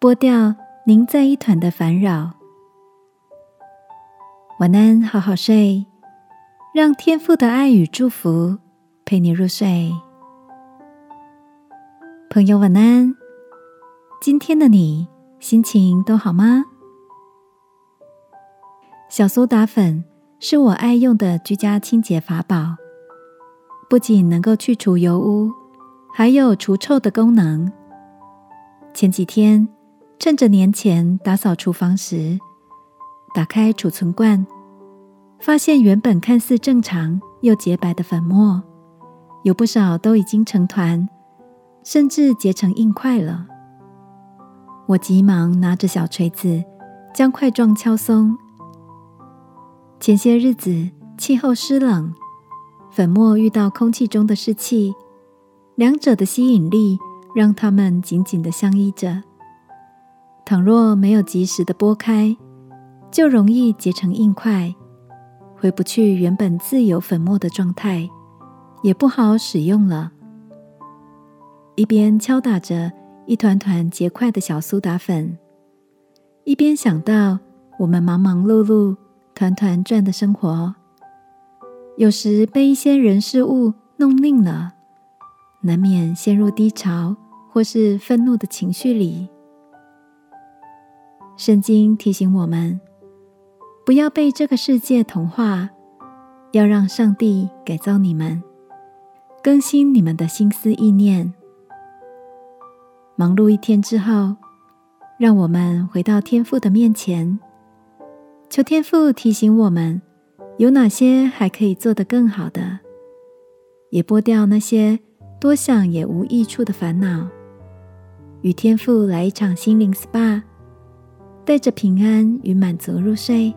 剥掉凝在一团的烦扰。晚安，好好睡，让天父的爱与祝福陪你入睡。朋友，晚安。今天的你心情都好吗？小苏打粉是我爱用的居家清洁法宝，不仅能够去除油污，还有除臭的功能。前几天趁着年前打扫厨房时，打开储存罐，发现原本看似正常又洁白的粉末，有不少都已经成团，甚至结成硬块了。我急忙拿着小锤子，将块状敲松。前些日子气候湿冷，粉末遇到空气中的湿气，两者的吸引力让它们紧紧的相依着。倘若没有及时的拨开，就容易结成硬块，回不去原本自由粉末的状态，也不好使用了。一边敲打着。一团团结块的小苏打粉，一边想到我们忙忙碌碌、团团转的生活，有时被一些人事物弄拧了，难免陷入低潮或是愤怒的情绪里。圣经提醒我们，不要被这个世界同化，要让上帝改造你们，更新你们的心思意念。忙碌一天之后，让我们回到天父的面前，求天父提醒我们有哪些还可以做得更好的，也剥掉那些多想也无益处的烦恼，与天父来一场心灵 SPA，带着平安与满足入睡。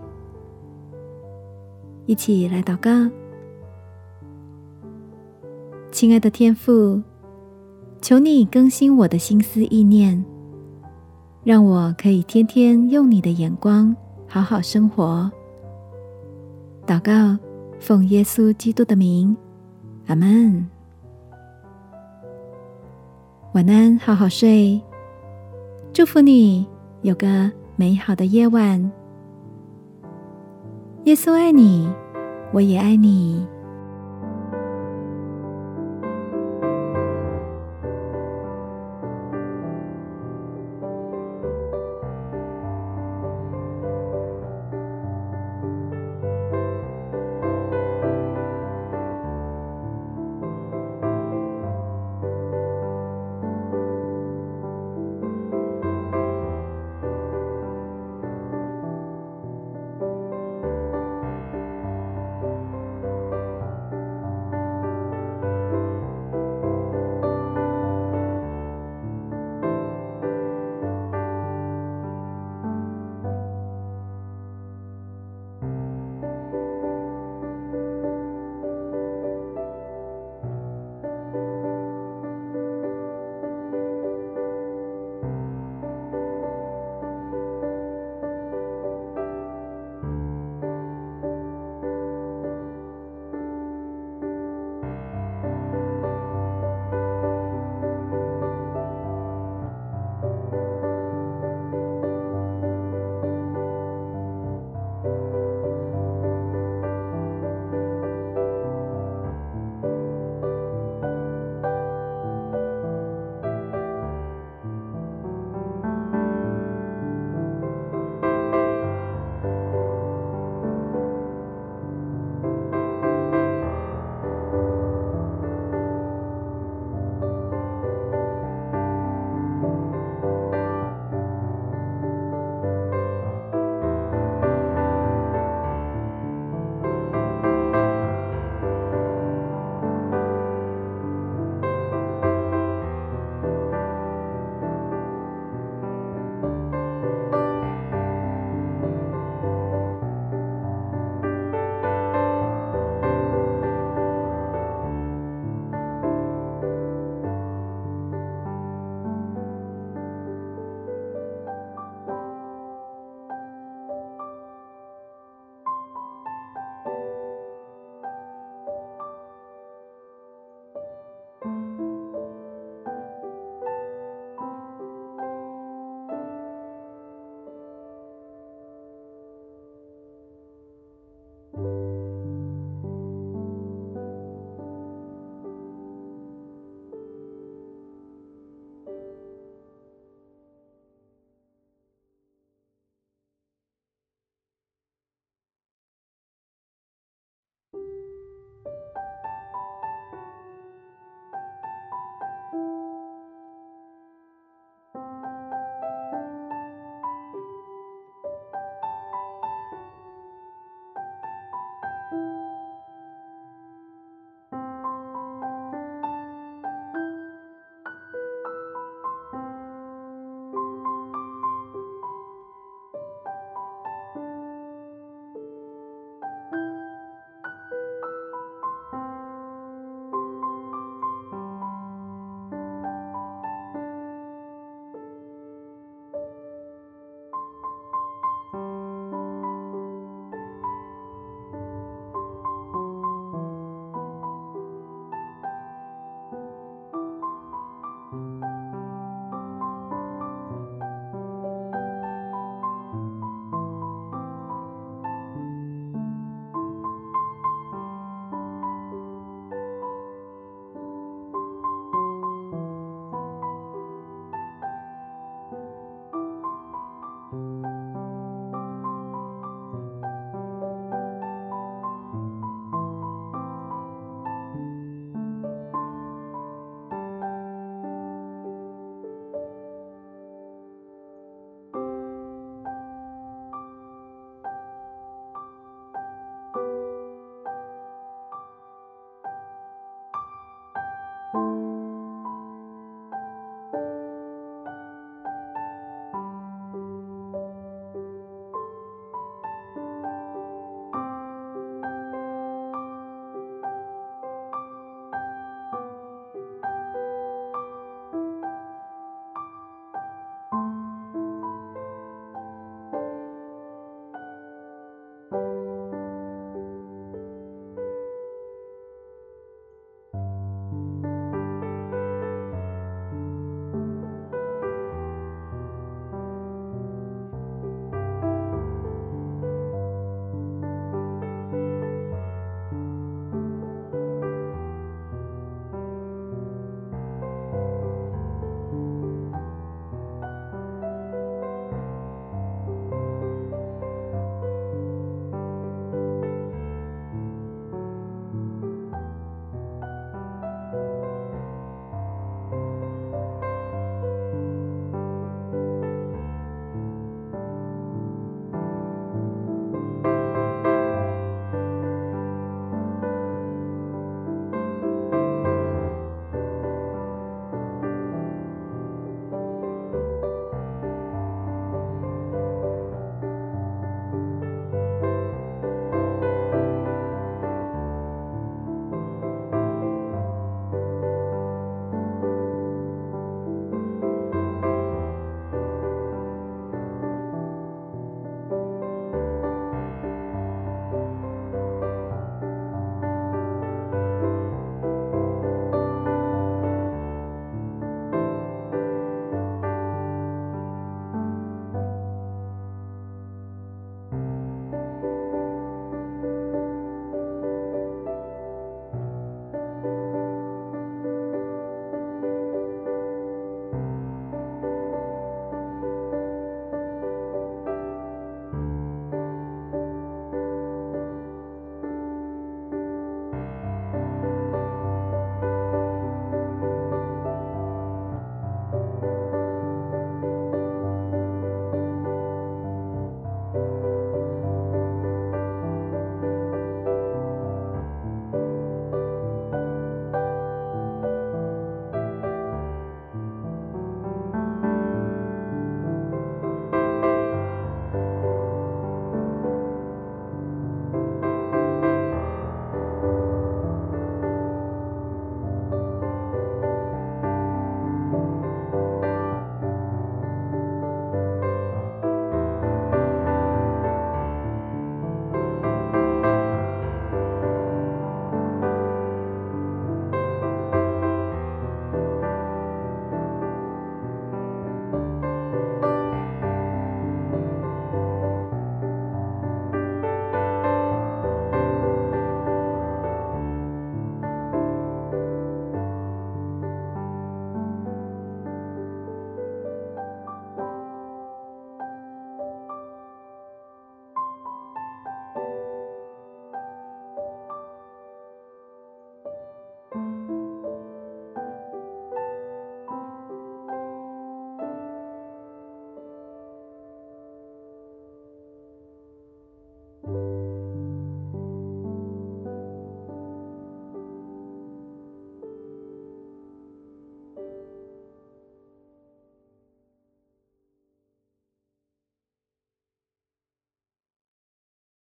一起来祷告，亲爱的天父。求你更新我的心思意念，让我可以天天用你的眼光好好生活。祷告，奉耶稣基督的名，阿门。晚安，好好睡。祝福你有个美好的夜晚。耶稣爱你，我也爱你。